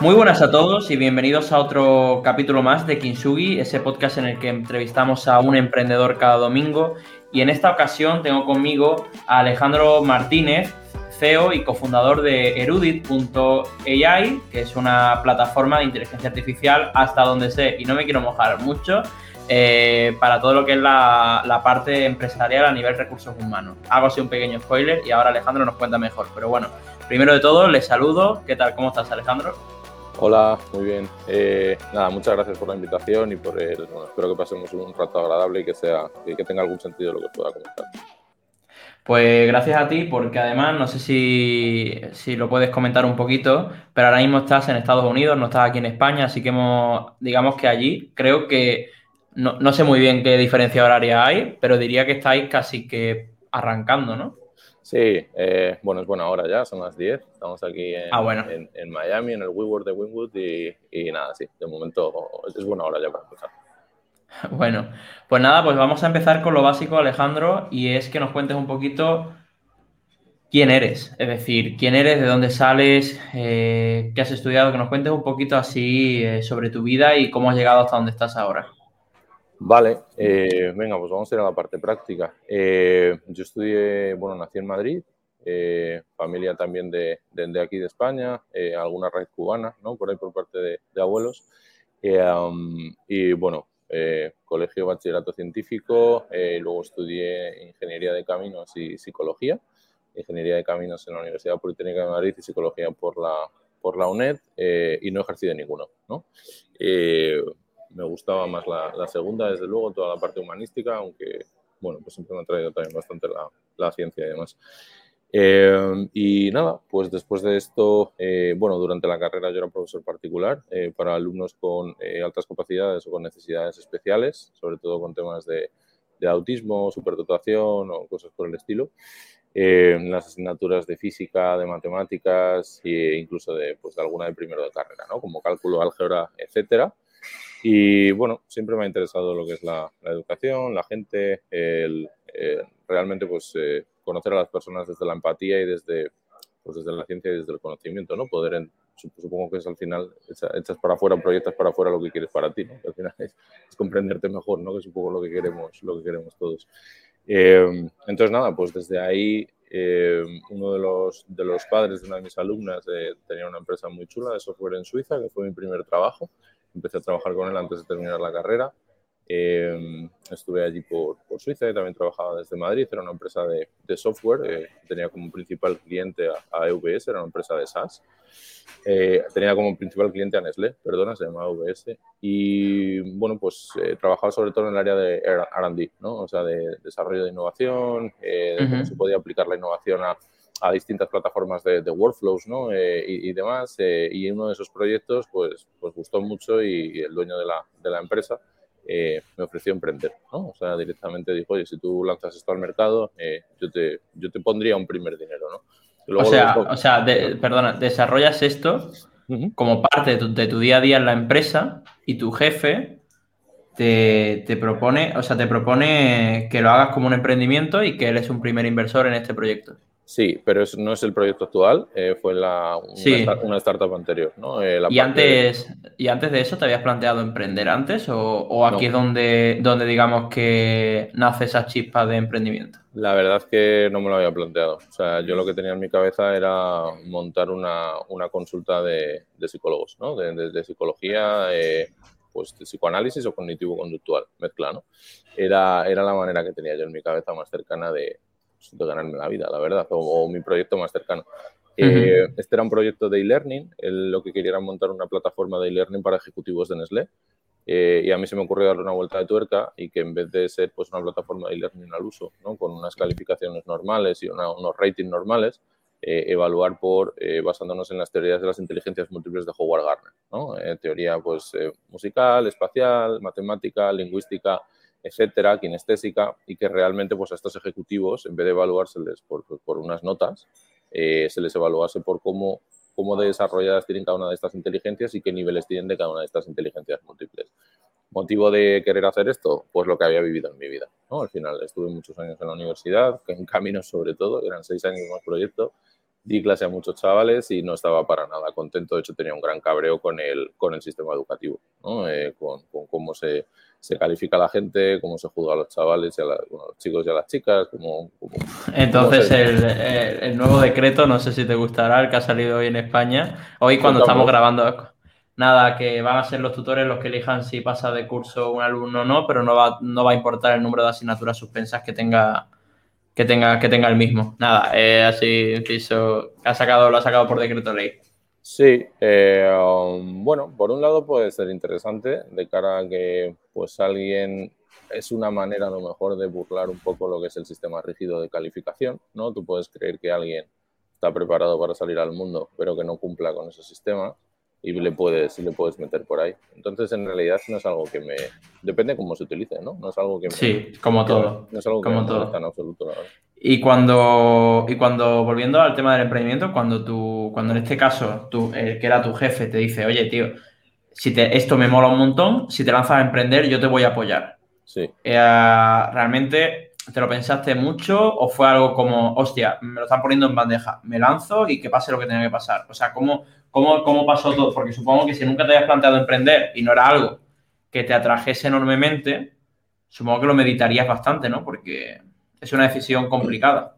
Muy buenas a todos y bienvenidos a otro capítulo más de Kinsugi, ese podcast en el que entrevistamos a un emprendedor cada domingo. Y en esta ocasión tengo conmigo a Alejandro Martínez, CEO y cofundador de Erudit.ai, que es una plataforma de inteligencia artificial hasta donde sé, y no me quiero mojar mucho, eh, para todo lo que es la, la, parte empresarial a nivel recursos humanos. Hago así un pequeño spoiler y ahora Alejandro nos cuenta mejor. Pero bueno, primero de todo, les saludo. ¿Qué tal? ¿Cómo estás, Alejandro? Hola, muy bien. Eh, nada, muchas gracias por la invitación y por el. Bueno, espero que pasemos un rato agradable y que sea que tenga algún sentido lo que pueda comentar. Pues gracias a ti, porque además no sé si, si, lo puedes comentar un poquito, pero ahora mismo estás en Estados Unidos, no estás aquí en España, así que hemos, digamos que allí creo que no, no sé muy bien qué diferencia horaria hay, pero diría que estáis casi que arrancando, ¿no? Sí, eh, bueno, es buena hora ya, son las 10. Estamos aquí en, ah, en, Miami, en el WeWork de Winwood y, y, nada, sí, de momento es buena hora ya para empezar. Bueno, pues nada, pues vamos a empezar con lo básico, Alejandro, y es que nos cuentes un poquito quién eres, es decir, quién eres, de dónde sales, eh, qué has estudiado, que nos cuentes un poquito así eh, sobre tu vida y cómo has llegado hasta donde estás ahora. Vale, eh, venga, pues vamos a ir a la parte práctica. Eh, yo estudié, bueno, nací en Madrid, eh, familia también de, de, aquí de España, alguna raíz cubana, ¿no? Por ahí por parte de, abuelos. y bueno, colegio bachillerato científico, luego estudié ingeniería de caminos y psicología, ingeniería de caminos en la Universidad Politécnica de Madrid y psicología por la, por la UNED, y no ejercí de ninguno, ¿no? Me gustaba más la, segunda, desde luego, toda la parte humanística, aunque, bueno, pues siempre me ha traído también bastante la, ciencia y demás. Eh, y nada, pues después de esto, eh, bueno, durante la carrera yo era profesor particular eh, para alumnos con altas capacidades o con necesidades especiales, sobre todo con temas de, de autismo, superdotación o cosas por el estilo. en las asignaturas de física, de matemáticas e incluso de, pues, de alguna de primero de carrera, ¿no? como cálculo, álgebra, etcétera. Y bueno, siempre me ha interesado lo que es la, educación, la gente, el, eh, realmente pues eh, conocer a las personas desde la empatía y desde, pues, desde la ciencia y desde el conocimiento, ¿no? Poder, supongo que es al final, echas para afuera, proyectas para afuera lo que quieres para ti, ¿no? al final es, comprenderte mejor, ¿no? Que es un poco lo que queremos, lo que queremos todos. Eh, entonces nada, pues desde ahí uno de los, de los padres de una de mis alumnas tenía una empresa muy chula de software en Suiza, que fue mi primer trabajo empecé a trabajar con él antes de terminar la carrera. Eh, estuve allí por, por, Suiza y también trabajaba desde Madrid. Era una empresa de, de software. Eh, tenía como principal cliente a, EVS, era una empresa de SaaS. Eh, tenía como principal cliente a Nestlé, perdona, se llamaba EVS. Y bueno, pues trabajaba sobre todo en el área de RD, ¿no? o sea, de desarrollo de innovación, de cómo se podía aplicar la innovación a a distintas plataformas de, workflows ¿no? Eh, y, demás. Eh, y uno de esos proyectos pues, pues gustó mucho y, el dueño de la, de la empresa eh, me ofreció emprender. ¿no? O sea, directamente dijo, oye, si tú lanzas esto al mercado, yo, te, yo te pondría un primer dinero. ¿no? o sea, o sea perdona, desarrollas esto como parte de tu, día a día en la empresa y tu jefe te, te, propone, o sea, te propone que lo hagas como un emprendimiento y que él es un primer inversor en este proyecto. Sí, pero no es el proyecto actual, eh, fue la, una, startup anterior. ¿no? Eh, ¿Y, antes, ¿Y antes de eso te habías planteado emprender antes o, aquí es donde, donde digamos que nace esa chispa de emprendimiento? La verdad es que no me lo había planteado. O sea, yo lo que tenía en mi cabeza era montar una, consulta de, psicólogos, ¿no? de, psicología, eh, pues de psicoanálisis o cognitivo-conductual, mezcla. ¿no? Era, era la manera que tenía yo en mi cabeza más cercana de de ganarme la vida, la verdad, o, mi proyecto más cercano. Eh, este era un proyecto de e-learning, lo que quería era montar una plataforma de e-learning para ejecutivos de Nestlé. Eh, y a mí se me ocurrió darle una vuelta de tuerca y que en vez de ser pues, una plataforma de e-learning al uso, ¿no? con unas calificaciones normales y unos ratings normales, eh, evaluar por basándonos en las teorías de las inteligencias múltiples de Howard Gardner. ¿no? teoría pues, musical, espacial, matemática, lingüística, etcétera, kinestésica, y que realmente pues, a estos ejecutivos, en vez de evaluárseles por, por unas notas, eh, se les evaluase por cómo, cómo desarrolladas tienen cada una de estas inteligencias y qué niveles tienen de cada una de estas inteligencias múltiples. ¿Motivo de querer hacer esto? Pues lo que había vivido en mi vida. ¿no? Al final estuve muchos años en la universidad, en caminos sobre todo, eran seis años más proyecto, di clase a muchos chavales y no estaba para nada contento. De hecho, tenía un gran cabreo con el, con el sistema educativo, eh, con, cómo se, se, califica a la gente, cómo se juzga a los chavales, y a, los chicos y a las chicas. Entonces, el, el, nuevo decreto, no sé si te gustará, el que ha salido hoy en España. Hoy, cuando estamos grabando, nada, que van a ser los tutores los que elijan si pasa de curso un alumno o no, pero no va, no va a importar el número de asignaturas suspensas que tenga que tenga, que tenga el mismo. Nada, eh, así piso, ha sacado, lo ha sacado por decreto ley. Sí, eh, um, bueno, por un lado puede ser interesante de cara a que pues alguien es una manera a lo mejor de burlar un poco lo que es el sistema rígido de calificación, ¿no? Tú puedes creer que alguien está preparado para salir al mundo, pero que no cumpla con ese sistema y le puedes, le puedes meter por ahí. Entonces, en realidad no es algo que me... Depende cómo se utilice, ¿no? No es algo que me... Sí, como todo. No es algo como que todo. en absoluto, Y cuando, y cuando, volviendo al tema del emprendimiento, cuando tú, cuando en este caso, tú, el que era tu jefe, te dice, oye, tío, si te, esto me mola un montón, si te lanzas a emprender, yo te voy a apoyar. Sí. Eh, realmente, ¿te lo pensaste mucho o fue algo como, hostia, me lo están poniendo en bandeja, me lanzo y que pase lo que tenga que pasar? O sea, ¿cómo, ¿Cómo, ¿Cómo pasó todo? Porque supongo que si nunca te habías planteado emprender y no era algo que te atrajese enormemente, supongo que lo meditarías bastante, ¿no? Porque es una decisión complicada.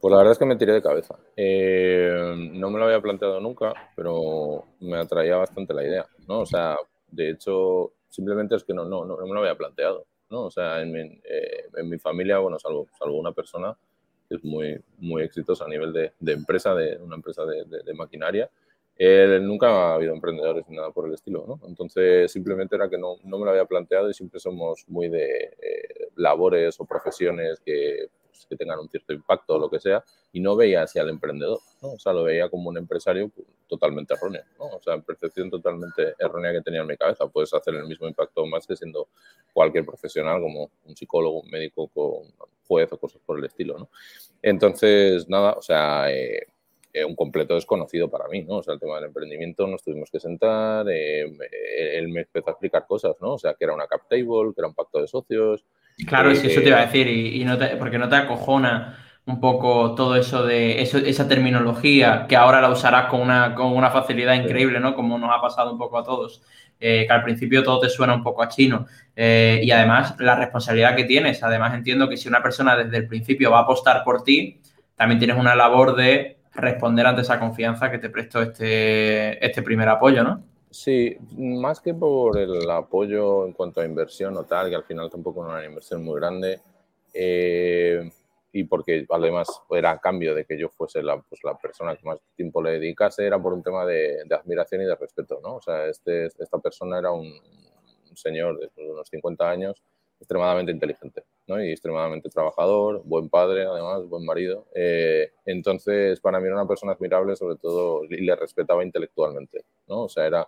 Pues la verdad es que me tiré de cabeza. Eh, no me lo había planteado nunca, pero me atraía bastante la idea, ¿no? O sea, de hecho, simplemente es que no, no, no, me lo había planteado, ¿no? O sea, en mi, eh, en mi familia, bueno, salvo, salvo una persona es muy, muy exitosa a nivel de, de empresa, de una empresa de, de maquinaria, nunca ha habido emprendedores ni nada por el estilo, ¿no? Entonces, simplemente era que no, no me lo había planteado y siempre somos muy de eh, labores o profesiones que, pues, que, tengan un cierto impacto o lo que sea, y no veía hacia el emprendedor, ¿no? O sea, lo veía como un empresario pues, totalmente erróneo, ¿no? O sea, percepción totalmente errónea que tenía en mi cabeza. Puedes hacer el mismo impacto más que siendo cualquier profesional, como un psicólogo, un médico, un juez o cosas por el estilo, ¿no? Entonces, nada, o sea... Eh, eh, un completo desconocido para mí, ¿no? O sea, el tema del emprendimiento nos tuvimos que sentar, eh, él me empezó a explicar cosas, ¿no? O sea, que era una cap table, que era un pacto de socios. Claro, es que eso te iba a decir, y, no te, porque no te acojona un poco todo eso de eso, esa terminología que ahora la usarás con una, con una facilidad increíble, ¿no? Como nos ha pasado un poco a todos. Eh, que al principio todo te suena un poco a chino. y además, la responsabilidad que tienes. Además, entiendo que si una persona desde el principio va a apostar por ti, también tienes una labor de responder ante esa confianza que te prestó este, este primer apoyo, ¿no? Sí, más que por el apoyo en cuanto a inversión o tal, que al final tampoco era una inversión muy grande, eh, y porque además era a cambio de que yo fuese la, pues, la persona que más tiempo le dedicase, era por un tema de, admiración y de respeto, ¿no? O sea, este, esta persona era un, señor de unos 50 años extremadamente inteligente ¿no? y extremadamente trabajador, buen padre, además, buen marido. Eh, entonces, para mí era una persona admirable, sobre todo, y le respetaba intelectualmente. ¿no? O sea, era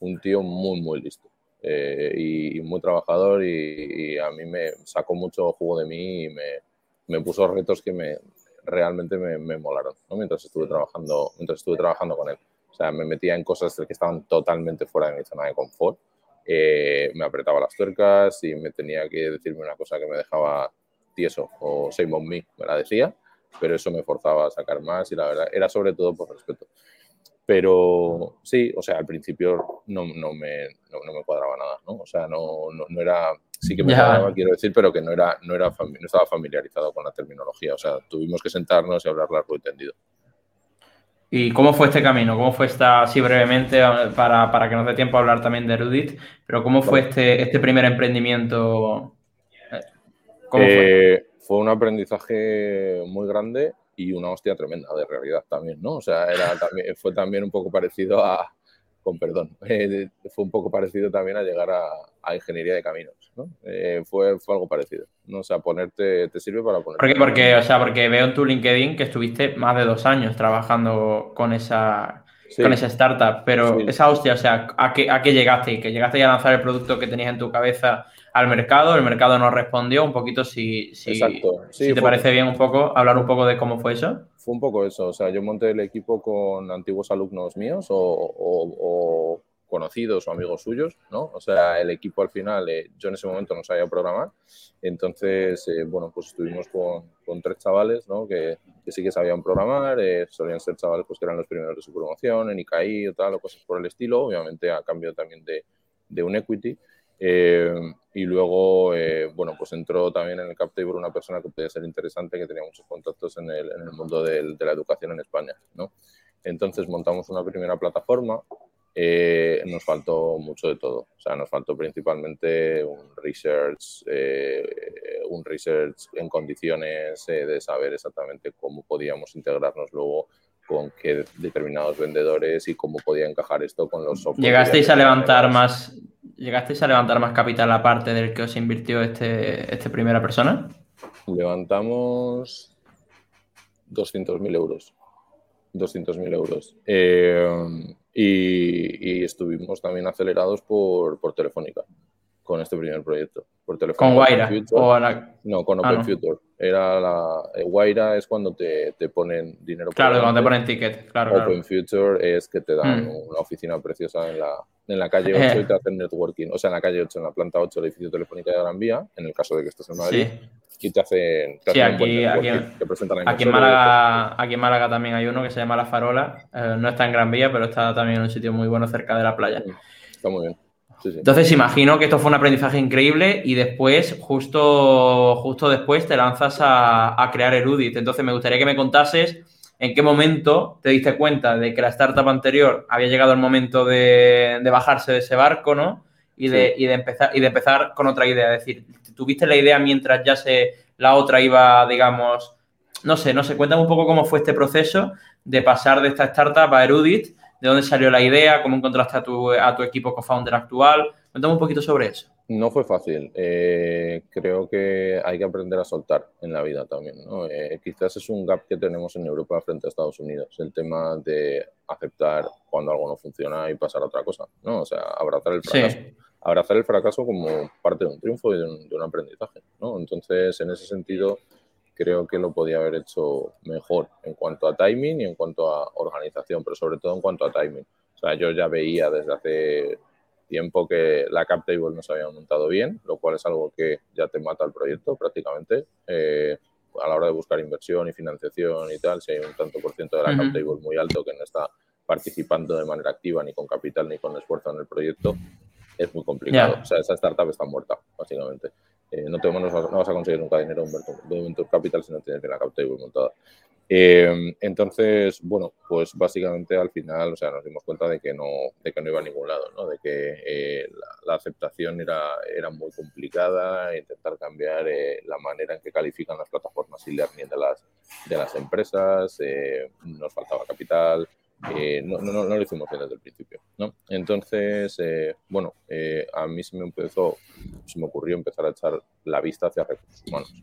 un tío muy, muy listo eh, y, muy trabajador y, a mí me sacó mucho jugo de mí y me, me puso retos que me, realmente me, me molaron ¿no? mientras, estuve trabajando, mientras estuve trabajando con él. O sea, me metía en cosas que estaban totalmente fuera de mi zona de confort eh, me apretaba las tuercas y me tenía que decirme una cosa que me dejaba tieso o same on me, me la decía, pero eso me forzaba a sacar más y la verdad era sobre todo por respeto. Pero sí, o sea, al principio no, no, me, no, me cuadraba nada, ¿no? O sea, no, no, era, sí que me cuadraba, quiero decir, pero que no, era, no, era, no estaba familiarizado con la terminología. O sea, tuvimos que sentarnos y hablar largo y tendido. ¿Y cómo fue este camino? ¿Cómo fue esta, así brevemente, para, para que nos dé tiempo a hablar también de Erudit, pero cómo fue este, este primer emprendimiento? ¿Cómo fue? Eh, fue un aprendizaje muy grande y una hostia tremenda de realidad también, ¿no? O sea, era también, fue también un poco parecido a, con perdón, eh, fue un poco parecido también a llegar a, ingeniería de caminos, ¿no? Eh, fue, fue algo parecido, ¿no? O sea, ponerte, te sirve para poner... Porque, porque, o sea, porque veo en tu LinkedIn que estuviste más de dos años trabajando con esa, con esa startup, pero esa hostia, o sea, ¿a qué, ¿a qué llegaste? ¿Y que llegaste ya a lanzar el producto que tenías en tu cabeza al mercado? El mercado no respondió, un poquito si, si, si te parece bien un poco, hablar un poco de cómo fue eso fue un poco eso. O sea, yo monté el equipo con antiguos alumnos míos o, conocidos o amigos suyos, ¿no? O sea, el equipo al final, eh, yo en ese momento no sabía programar, entonces, eh, bueno, pues estuvimos con, con tres chavales, ¿no? Que, que, sí que sabían programar, solían ser chavales pues que eran los primeros de su promoción, en ICAI o tal, o cosas por el estilo, obviamente a cambio también de, de un equity. y luego, bueno, pues entró también en el CapTable una persona que podía ser interesante, que tenía muchos contactos en el, en el mundo de la educación en España, ¿no? Entonces montamos una primera plataforma. Eh, nos faltó mucho de todo. O sea, nos faltó principalmente un research, eh, un research en condiciones eh, de saber exactamente cómo podíamos integrarnos luego con qué determinados vendedores y cómo podía encajar esto con los software. ¿Llegasteis a levantar más, llegasteis a levantar más capital aparte del que os invirtió este, este primera persona? Levantamos 200.000 euros. 200.000 euros. Eh, y, estuvimos también acelerados por, por Telefónica con este primer proyecto. Por ¿Con Guaira? No, con ah, Open Future. Era la, eh, es cuando te, te ponen dinero. Claro, cuando te ponen ticket. Claro, Open Future es que te dan mm. una oficina preciosa en la, en la calle 8 y te hacen networking. O sea, en la calle 8, en la planta 8 del edificio Telefónica de Gran Vía, en el caso de que estés en Madrid. Sí y te hacen, sí, aquí, aquí, aquí, en Málaga, aquí en Málaga también hay uno que se llama La Farola. Eh, no está en Gran Vía, pero está también en un sitio muy bueno cerca de la playa. Está muy bien. Entonces imagino que esto fue un aprendizaje increíble y después, justo, justo después, te lanzas a, crear Erudit. Entonces me gustaría que me contases en qué momento te diste cuenta de que la startup anterior había llegado el momento de, bajarse de ese barco, ¿no? Y de, y de, empezar, y de empezar con otra idea. Es decir, tuviste la idea mientras ya se la otra iba, digamos, no sé, no sé, cuéntame un poco cómo fue este proceso de pasar de esta startup a Erudit, de dónde salió la idea, cómo encontraste a tu, a tu equipo co-founder actual. Cuéntame un poquito sobre eso. No fue fácil. Eh, creo que hay que aprender a soltar en la vida también. Eh, quizás es un gap que tenemos en Europa frente a Estados Unidos, el tema de aceptar cuando algo no funciona y pasar a otra cosa. ¿no? O sea, abrazar el fracaso abrazar el fracaso como parte de un triunfo y de un, aprendizaje. ¿no? Entonces, en ese sentido, creo que lo podía haber hecho mejor en cuanto a timing y en cuanto a organización, pero sobre todo en cuanto a timing. O sea, yo ya veía desde hace tiempo que la cap table no se había montado bien, lo cual es algo que ya te mata el proyecto prácticamente. Eh, a la hora de buscar inversión y financiación y tal, si hay un tanto por ciento de la cap table muy alto que no está participando de manera activa ni con capital ni con esfuerzo en el proyecto, es muy complicado. O sea, esa startup está muerta, básicamente. Eh, no, te, no, vas a conseguir nunca dinero de Venture Capital si no tienes bien la capital montada. Eh, entonces, bueno, pues básicamente al final, o sea, nos dimos cuenta de que no, de que no iba a ningún lado, ¿no? De que eh, la, aceptación era, era muy complicada, intentar cambiar la manera en que califican las plataformas y learning de las, de las empresas, nos faltaba capital, eh, no, no, no, lo hicimos bien desde el principio. ¿no? Entonces, eh, bueno, eh, a mí se me empezó, se me ocurrió empezar a echar la vista hacia recursos humanos.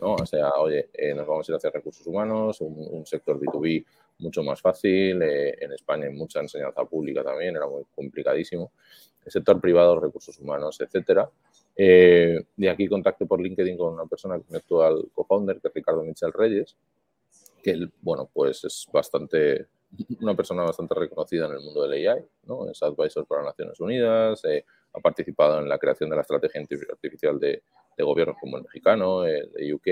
¿no? O sea, oye, nos vamos a ir hacia recursos humanos, un, sector B2B mucho más fácil, en España hay mucha enseñanza pública también, era muy complicadísimo, el sector privado, recursos humanos, etcétera. de aquí contacté por LinkedIn con una persona, mi actual co-founder, que es Ricardo Michel Reyes, que él, bueno, pues es bastante una persona bastante reconocida en el mundo del AI, ¿no? es advisor para Naciones Unidas, eh, ha participado en la creación de la estrategia artificial de, de gobiernos como el mexicano, el de UK,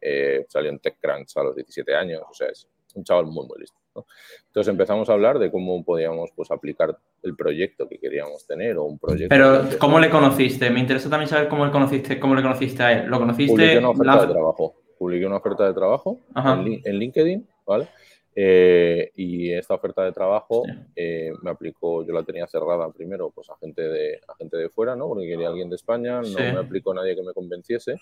eh, salió en TechCrunch a los 17 años, o sea, es un chaval muy, muy listo. Entonces empezamos a hablar de cómo podíamos pues, aplicar el proyecto que queríamos tener o un proyecto. Pero, ¿cómo le conociste? Me interesa también saber cómo le conociste, cómo le conociste a él. ¿Lo conociste? Publiqué una oferta de trabajo. Publiqué una oferta de trabajo en, en LinkedIn, ¿vale? Eh, y esta oferta de trabajo eh, me aplicó, yo la tenía cerrada primero pues a gente de, a gente de fuera, ¿no? Porque quería alguien de España, no me aplicó nadie que me convenciese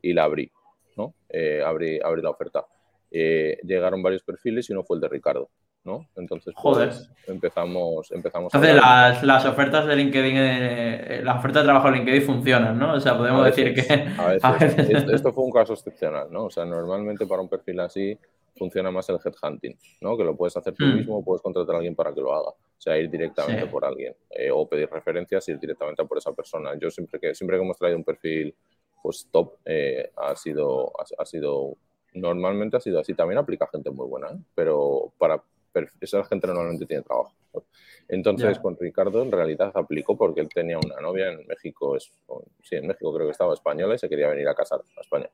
y la abrí, ¿no? Eh, abrí, abrí, la oferta. llegaron varios perfiles y uno fue el de Ricardo, ¿no? Entonces, pues, empezamos, empezamos Entonces, las, las, ofertas de LinkedIn, las ofertas de trabajo de LinkedIn funcionan, ¿no? O sea, podemos decir que... A veces. Esto fue un caso excepcional, ¿no? O sea, normalmente para un perfil así funciona más el headhunting, ¿no? Que lo puedes hacer tú hmm. mismo o puedes contratar a alguien para que lo haga. O sea, ir directamente por alguien eh, o pedir referencias, ir directamente por esa persona. Yo siempre que, siempre que hemos traído un perfil pues top, eh, ha, sido, ha, sido, normalmente ha sido así. También aplica gente muy buena, ¿eh? pero para esa gente normalmente tiene trabajo. Entonces, con Ricardo en realidad aplicó porque él tenía una novia en México, es, sí, en México creo que estaba española y se quería venir a casar a España.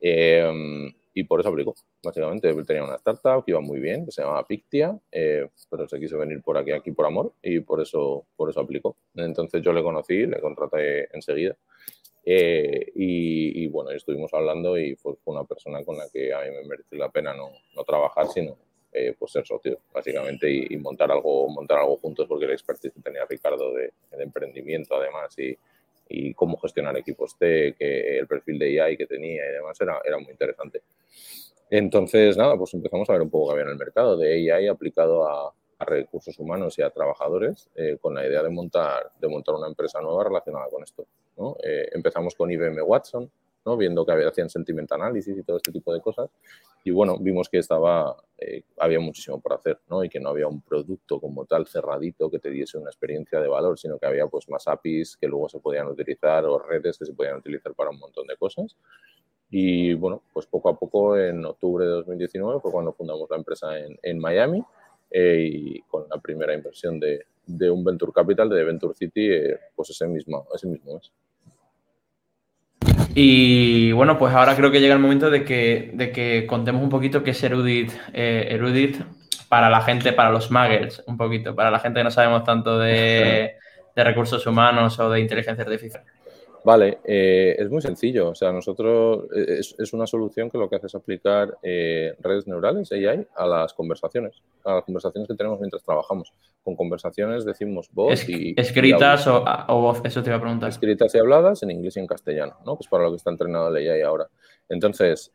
Eh, y por eso aplicó, básicamente. Él tenía una startup que iba muy bien, que se llamaba Pictia, eh, pero se quiso venir por aquí, aquí por amor, y por eso, por eso aplicó. Entonces yo le conocí, le contraté enseguida. Eh, y, bueno, estuvimos hablando y fue, una persona con la que a mí me mereció la pena no, no trabajar, sino eh, pues ser socio, básicamente, y, montar, algo, montar algo juntos, porque la expertise que tenía Ricardo de, de emprendimiento, además, y, y cómo gestionar equipos T, que el perfil de AI que tenía y demás era, era muy interesante. Entonces, nada, pues empezamos a ver un poco qué había en el mercado de AI aplicado a, recursos humanos y a trabajadores eh, con la idea de montar, de montar una empresa nueva relacionada con esto. ¿no? Eh, empezamos con IBM Watson, viendo que había, hacían sentiment análisis y todo este tipo de cosas. Y bueno, vimos que estaba, eh, había muchísimo por hacer ¿no? y que no había un producto como tal cerradito que te diese una experiencia de valor, sino que había pues más APIs que luego se podían utilizar o redes que se podían utilizar para un montón de cosas. Y bueno, pues poco a poco en octubre de 2019 fue cuando fundamos la empresa en, en Miami eh, y con la primera inversión de, de, un Venture Capital, de Venture City, eh, pues ese mismo, ese mismo mes. Y bueno, pues ahora creo que llega el momento de que, de que contemos un poquito qué es Erudit, eh, Erudit para la gente, para los muggles, un poquito, para la gente que no sabemos tanto de, de recursos humanos o de inteligencia artificial. Vale, eh, es muy sencillo. O sea, nosotros eh, es, una solución que lo que hace es aplicar eh, redes neurales, AI, a las conversaciones, a las conversaciones que tenemos mientras trabajamos. Con conversaciones decimos voz y. Escritas o, o, voz, eso te iba a preguntar. Escritas y habladas en inglés y en castellano, ¿no? Pues para lo que está entrenado el AI ahora. Entonces,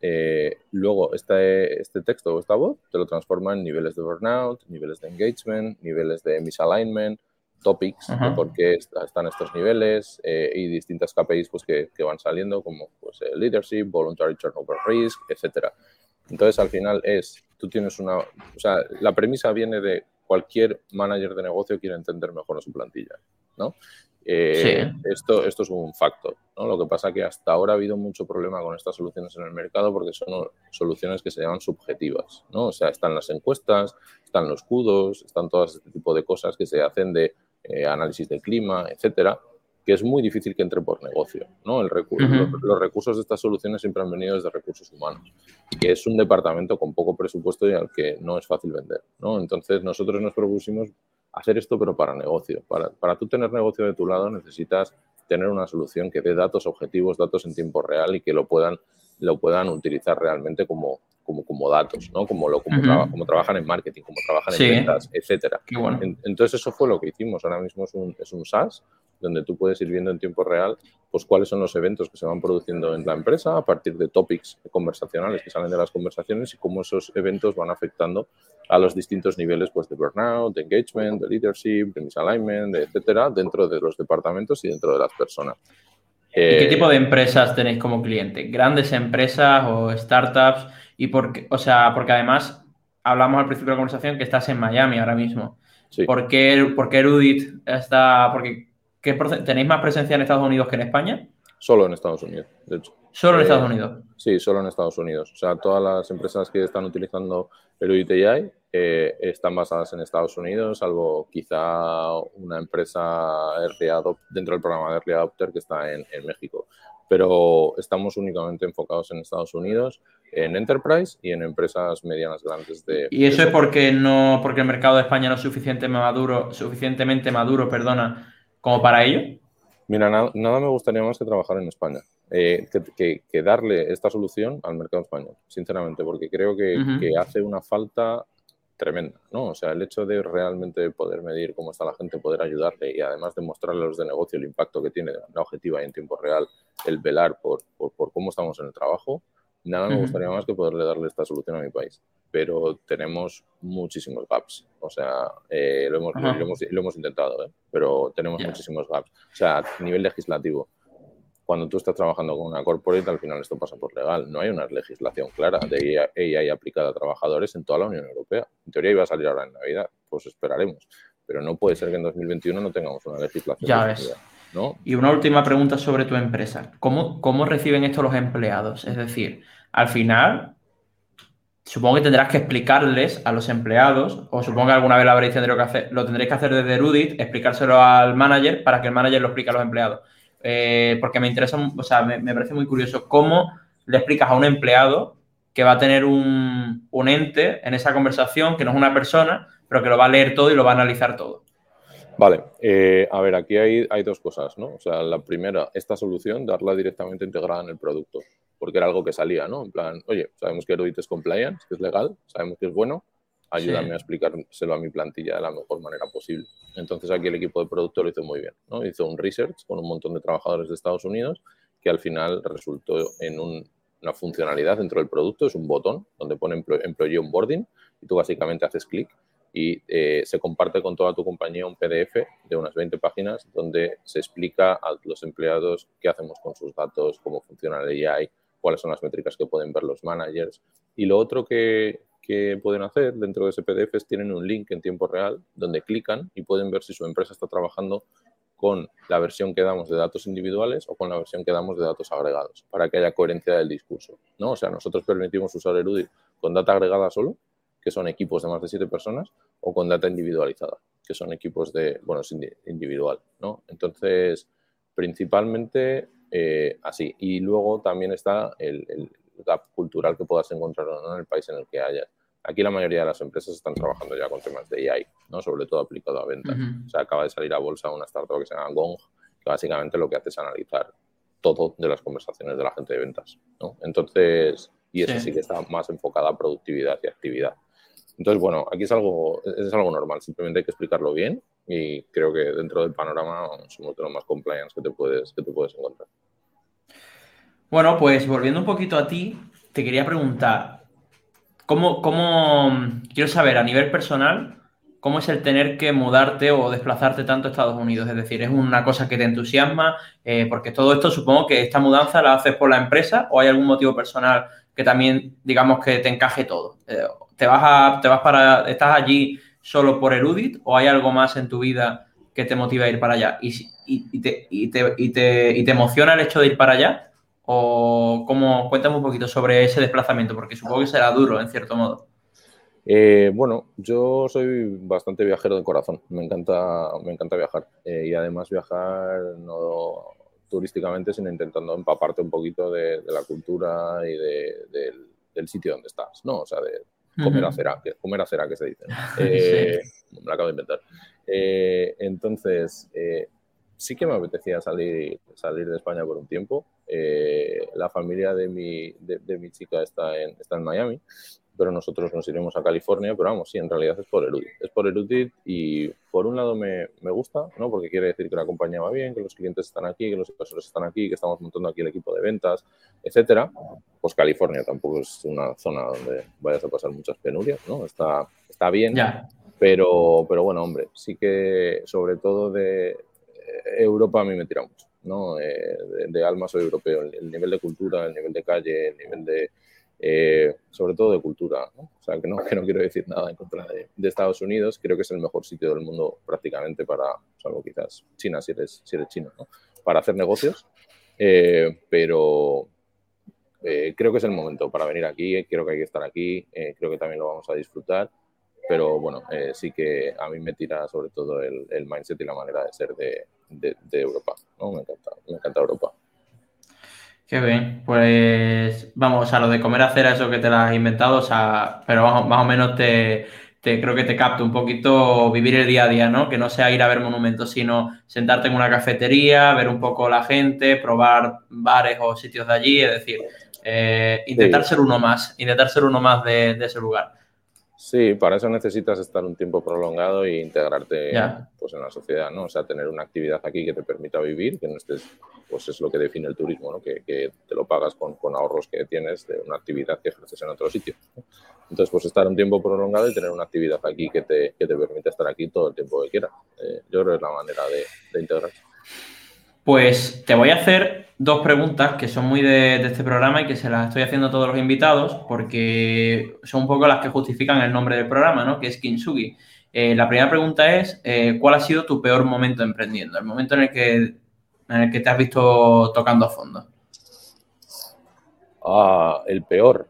luego este, este texto o esta voz te lo transforma en niveles de burnout, niveles de engagement, niveles de misalignment topics de por qué están estos niveles eh, y distintas KPIs pues, que, que, van saliendo como pues, leadership, voluntary turnover risk, etcétera. Entonces, al final es, tú tienes una, o sea, la premisa viene de cualquier manager de negocio quiere entender mejor a su plantilla, ¿no? Eh, esto, esto es un factor, ¿no? Lo que pasa es que hasta ahora ha habido mucho problema con estas soluciones en el mercado porque son soluciones que se llaman subjetivas, ¿no? O sea, están las encuestas, están los CUDOS, están todas este tipo de cosas que se hacen de eh, análisis de clima, etcétera, que es muy difícil que entre por negocio. ¿no? El los, recursos de estas soluciones siempre han venido desde recursos humanos, que es un departamento con poco presupuesto y al que no es fácil vender. ¿no? Entonces, nosotros nos propusimos hacer esto, pero para negocio. Para, para tú tener negocio de tu lado necesitas tener una solución que dé datos objetivos, datos en tiempo real y que lo puedan, lo puedan utilizar realmente como, como, como datos, ¿no? Como, lo, como, como trabajan en marketing, como trabajan en ventas, etcétera. entonces eso fue lo que hicimos. Ahora mismo es un, es un SaaS donde tú puedes ir viendo en tiempo real pues cuáles son los eventos que se van produciendo en la empresa a partir de topics conversacionales que salen de las conversaciones y cómo esos eventos van afectando a los distintos niveles pues, de burnout, de engagement, de leadership, de misalignment, etcétera, dentro de los departamentos y dentro de las personas. ¿Qué tipo de empresas tenéis como cliente? ¿Grandes empresas o startups? Y porque, o sea, porque además hablamos al principio de la conversación que estás en Miami ahora mismo. ¿Por, qué, ¿Por, qué, Erudit está.? Porque, ¿Tenéis más presencia en Estados Unidos que en España? Solo en Estados Unidos, de hecho. ¿Solo en Estados eh, Unidos? Sí, solo en Estados Unidos. O sea, todas las empresas que están utilizando Erudit AI eh, están basadas en Estados Unidos, salvo quizá una empresa dentro del programa de Early Adopter que está en, en México. Pero estamos únicamente enfocados en Estados Unidos en enterprise y en empresas medianas grandes de... ¿Y eso es porque, no, porque el mercado de España no es suficientemente maduro, suficientemente maduro perdona, como para ello? Mira, nada, me gustaría más que trabajar en España, eh, que, darle esta solución al mercado español, sinceramente, porque creo que, que, hace una falta tremenda, ¿no? O sea, el hecho de realmente poder medir cómo está la gente, poder ayudarle y además demostrarle a los de negocio el impacto que tiene la objetiva y en tiempo real, el velar por, por, por cómo estamos en el trabajo, Nada me gustaría más que poderle darle esta solución a mi país, pero tenemos muchísimos gaps. O sea, eh, lo, hemos, lo, hemos, intentado, ¿eh? pero tenemos muchísimos gaps. O sea, a nivel legislativo, cuando tú estás trabajando con una corporate, al final esto pasa por legal. No hay una legislación clara de AI aplicada a trabajadores en toda la Unión Europea. En teoría iba a salir ahora en Navidad, pues esperaremos. Pero no puede ser que en 2021 no tengamos una legislación. Ya ves. Y una última pregunta sobre tu empresa. ¿Cómo, ¿Cómo reciben esto los empleados? Es decir, al final, supongo que tendrás que explicarles a los empleados, o supongo que alguna vez lo habréis tenido que hacer, lo tendréis que hacer desde Rudit, explicárselo al manager para que el manager lo explique a los empleados. Eh, porque me interesa, o sea, me, parece muy curioso cómo le explicas a un empleado que va a tener un, un ente en esa conversación, que no es una persona, pero que lo va a leer todo y lo va a analizar todo. Vale, eh, a ver, aquí hay, hay, dos cosas, ¿no? O sea, la primera, esta solución, darla directamente integrada en el producto, porque era algo que salía, ¿no? En plan, oye, sabemos que Erudit es compliance, que es legal, sabemos que es bueno, ayúdame a explicárselo a mi plantilla de la mejor manera posible. Entonces aquí el equipo de producto lo hizo muy bien, ¿no? Hizo un research con un montón de trabajadores de Estados Unidos que al final resultó en una funcionalidad dentro del producto, es un botón donde pone Employee Onboarding y tú básicamente haces clic y eh, se comparte con toda tu compañía un PDF de unas 20 páginas donde se explica a los empleados qué hacemos con sus datos, cómo funciona el AI, cuáles son las métricas que pueden ver los managers. Y lo otro que, que pueden hacer dentro de ese PDF es tienen un link en tiempo real donde clican y pueden ver si su empresa está trabajando con la versión que damos de datos individuales o con la versión que damos de datos agregados, para que haya coherencia del discurso. ¿no? O sea, nosotros permitimos usar Erudit con data agregada solo, que son equipos de más de siete personas, o con data individualizada, que son equipos de, bueno, individual, ¿no? Entonces, principalmente eh, así. Y luego también está el, gap cultural que puedas encontrar en el país en el que hayas. Aquí la mayoría de las empresas están trabajando ya con temas de AI, ¿no? sobre todo aplicado a ventas. O sea, acaba de salir a bolsa una startup que se llama Gong, que básicamente lo que hace es analizar todo de las conversaciones de la gente de ventas. ¿no? Entonces, y eso sí que está más enfocada a productividad y actividad. Entonces, bueno, aquí es algo, es algo normal, simplemente hay que explicarlo bien y creo que dentro del panorama somos de los más compliance que te puedes, que te puedes encontrar. Bueno, pues volviendo un poquito a ti, te quería preguntar, ¿cómo, cómo quiero saber a nivel personal, cómo es el tener que mudarte o desplazarte tanto a Estados Unidos? Es decir, ¿es una cosa que te entusiasma? Eh, porque todo esto supongo que esta mudanza la haces por la empresa o hay algún motivo personal que también, digamos, que te encaje todo. Eh, ¿Te vas, te vas para, estás allí solo por Erudit o hay algo más en tu vida que te motiva a ir para allá? ¿Y, y, te, y, te, y, te, emociona el hecho de ir para allá? ¿O cómo, cuéntame un poquito sobre ese desplazamiento? Porque supongo que será duro, en cierto modo. Eh, bueno, yo soy bastante viajero de corazón, me encanta, me encanta viajar eh, y además viajar no turísticamente, sino intentando empaparte un poquito de, la cultura y del, sitio donde estás, ¿no? O sea, de comer a cera, que, comer a cera, que se dice. Eh, me lo acabo de inventar. Entonces, sí que me apetecía salir, salir de España por un tiempo. la familia de mi, de, mi chica está en, está en Miami pero nosotros nos iremos a California, pero vamos, sí, en realidad es por Erudit. Es por Erudit y por un lado me, me, gusta, ¿no? Porque quiere decir que la compañía va bien, que los clientes están aquí, que los inversores están aquí, que estamos montando aquí el equipo de ventas, etcétera. Pues California tampoco es una zona donde vayas a pasar muchas penurias, ¿no? Está, está bien, pero, pero bueno, hombre, sí que sobre todo de eh, Europa a mí me tira mucho, ¿no? Eh, de, alma soy europeo, el nivel de cultura, el nivel de calle, el nivel de eh, sobre todo de cultura. O sea, que no, que no quiero decir nada en contra de, Estados Unidos, creo que es el mejor sitio del mundo prácticamente para, salvo quizás China si eres, si eres chino, ¿no? para hacer negocios, eh, pero eh, creo que es el momento para venir aquí, creo que hay que estar aquí, creo que también lo vamos a disfrutar, pero bueno, sí que a mí me tira sobre todo el, el mindset y la manera de ser de, de, de Europa, ¿no? me, encanta, me encanta Europa. Qué bien, pues vamos, a lo de comer acera, eso que te lo has inventado, o sea, pero más, o menos te, creo que te capto un poquito vivir el día a día, ¿no? Que no sea ir a ver monumentos, sino sentarte en una cafetería, ver un poco la gente, probar bares o sitios de allí, es decir, eh, intentar ser uno más, intentar ser uno más de, ese lugar. Sí, para eso necesitas estar un tiempo prolongado e integrarte pues, en la sociedad, ¿no? O sea, tener una actividad aquí que te permita vivir, que no estés pues es lo que define el turismo, ¿no? que, te lo pagas con, ahorros que tienes de una actividad que ejerces en otro sitio. Entonces, pues estar un tiempo prolongado y tener una actividad aquí que te, que te permite estar aquí todo el tiempo que quieras. Eh, yo creo que es la manera de, de integrarse. Pues te voy a hacer dos preguntas que son muy de, este programa y que se las estoy haciendo a todos los invitados porque son un poco las que justifican el nombre del programa, ¿no? Que es Kintsugi. Eh, la primera pregunta es, eh, ¿cuál ha sido tu peor momento emprendiendo? El momento en el que en el que te has visto tocando a fondo? Ah, el peor.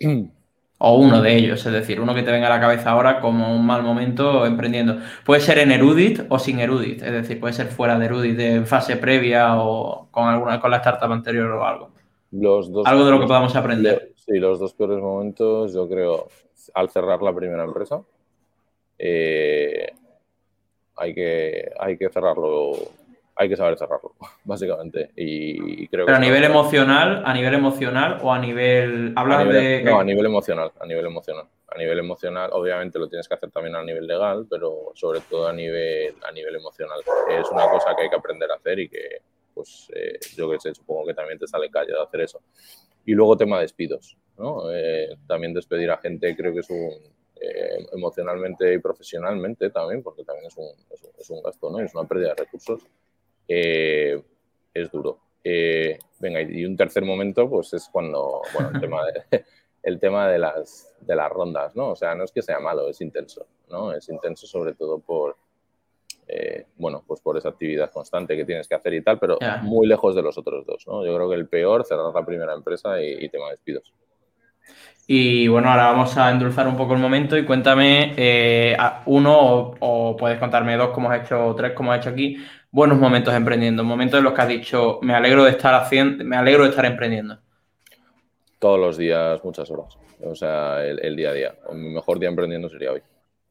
O uno de ellos, es decir, uno que te venga a la cabeza ahora como un mal momento emprendiendo. Puede ser en Erudit o sin Erudit, es decir, puede ser fuera de Erudit, de fase previa o con alguna con la startup anterior o algo. Los dos algo de lo que podamos aprender. Sí, los dos peores momentos, yo creo, al cerrar la primera empresa, eh, hay, que, hay que cerrarlo hay que saber cerrarlo, básicamente. Y creo Pero a nivel emocional, a nivel emocional o a nivel. Hablar de. No, a nivel emocional, a nivel emocional. A nivel emocional, obviamente lo tienes que hacer también a nivel legal, pero sobre todo a nivel, a nivel emocional. Es una cosa que hay que aprender a hacer y que, pues, eh, yo que sé, supongo que también te sale calle de hacer eso. Y luego tema de despidos, ¿no? Eh, también despedir a gente creo que es un, eh, emocionalmente y profesionalmente también, porque también es un, es un, gasto, ¿no? Es una pérdida de recursos eh, es duro. Eh, venga, y un tercer momento, pues es cuando, bueno, el tema de, el tema de, las, de las rondas, ¿no? O sea, no es que sea malo, es intenso, ¿no? Es intenso sobre todo por, eh, bueno, pues por esa actividad constante que tienes que hacer y tal, pero muy lejos de los otros dos, ¿no? Yo creo que el peor, cerrar la primera empresa y, tema de despidos. Y bueno, ahora vamos a endulzar un poco el momento y cuéntame uno o, o, puedes contarme dos como has hecho, o tres como has hecho aquí, buenos momentos emprendiendo, momentos en los que has dicho, me alegro de estar haciendo, me alegro de estar emprendiendo? Todos los días, muchas horas. O sea, el, día a día. Mi mejor día emprendiendo sería hoy,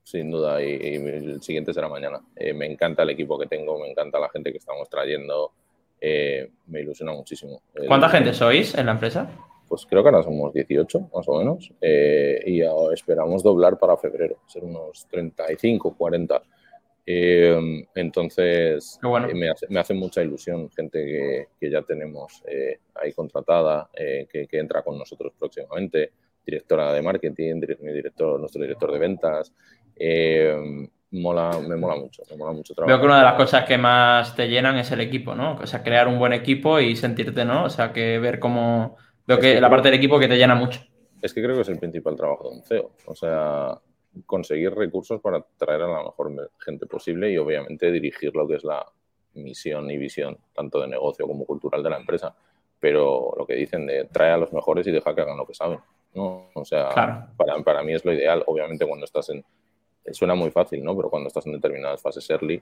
sin duda, y, el siguiente será mañana. Eh, me encanta el equipo que tengo, me encanta la gente que estamos trayendo, eh, me ilusiona muchísimo. ¿Cuánta gente sois en la empresa? Pues creo que ahora somos 18, más o menos, eh, y esperamos doblar para febrero, ser unos 35, 40. Eh, entonces, eh, me, hace, mucha ilusión gente que, ya tenemos eh, ahí contratada, que, entra con nosotros próximamente, directora de marketing, mi director, nuestro director de ventas. mola, me mola mucho, me mola mucho trabajar. Veo que una de las cosas que más te llenan es el equipo, ¿no? O sea, crear un buen equipo y sentirte, ¿no? O sea, que ver cómo... Veo que, la parte del equipo que te llena mucho. Es que creo que es el principal trabajo de un CEO. O sea, conseguir recursos para traer a la mejor gente posible y obviamente dirigir lo que es la misión y visión, tanto de negocio como cultural de la empresa. Pero lo que dicen de trae a los mejores y deja que hagan lo que saben. ¿no? O sea, para, para mí es lo ideal. Obviamente cuando estás en... Suena muy fácil, ¿no? Pero cuando estás en determinadas fases early,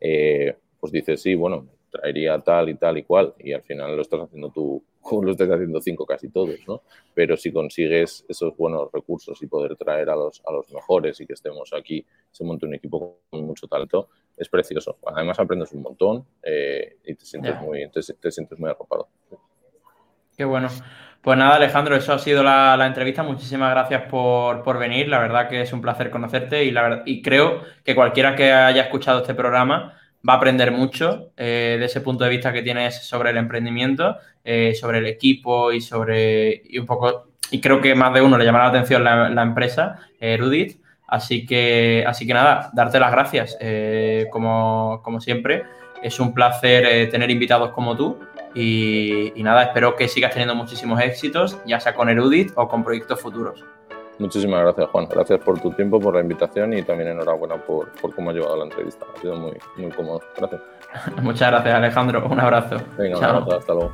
eh, pues dices, sí, bueno, traería tal y tal y cual, y al final lo estás haciendo tú, como lo estás haciendo cinco casi todos, ¿no? Pero si consigues esos buenos recursos y poder traer a los, a los mejores y que estemos aquí, se monte un equipo con mucho talento, es precioso. Además aprendes un montón eh, y te sientes, muy, te, sientes muy arropado. Qué bueno. Pues nada, Alejandro, eso ha sido la, entrevista. Muchísimas gracias por, por, venir. La verdad que es un placer conocerte y, la y creo que cualquiera que haya escuchado este programa va a aprender mucho eh, de ese punto de vista que tienes sobre el emprendimiento, eh, sobre el equipo y sobre y un poco y creo que más de uno le llamará la atención la, empresa Erudit. Así que, así que nada, darte las gracias. Eh, como, siempre, es un placer tener invitados como tú. Y, y nada, espero que sigas teniendo muchísimos éxitos, ya sea con Erudit o con proyectos futuros. Muchísimas gracias, Juan. Gracias por tu tiempo, por la invitación y también enhorabuena por, por cómo has llevado la entrevista. Ha sido muy, muy cómodo. Gracias. Muchas gracias, Alejandro. Un abrazo. Venga, un abrazo. Hasta luego.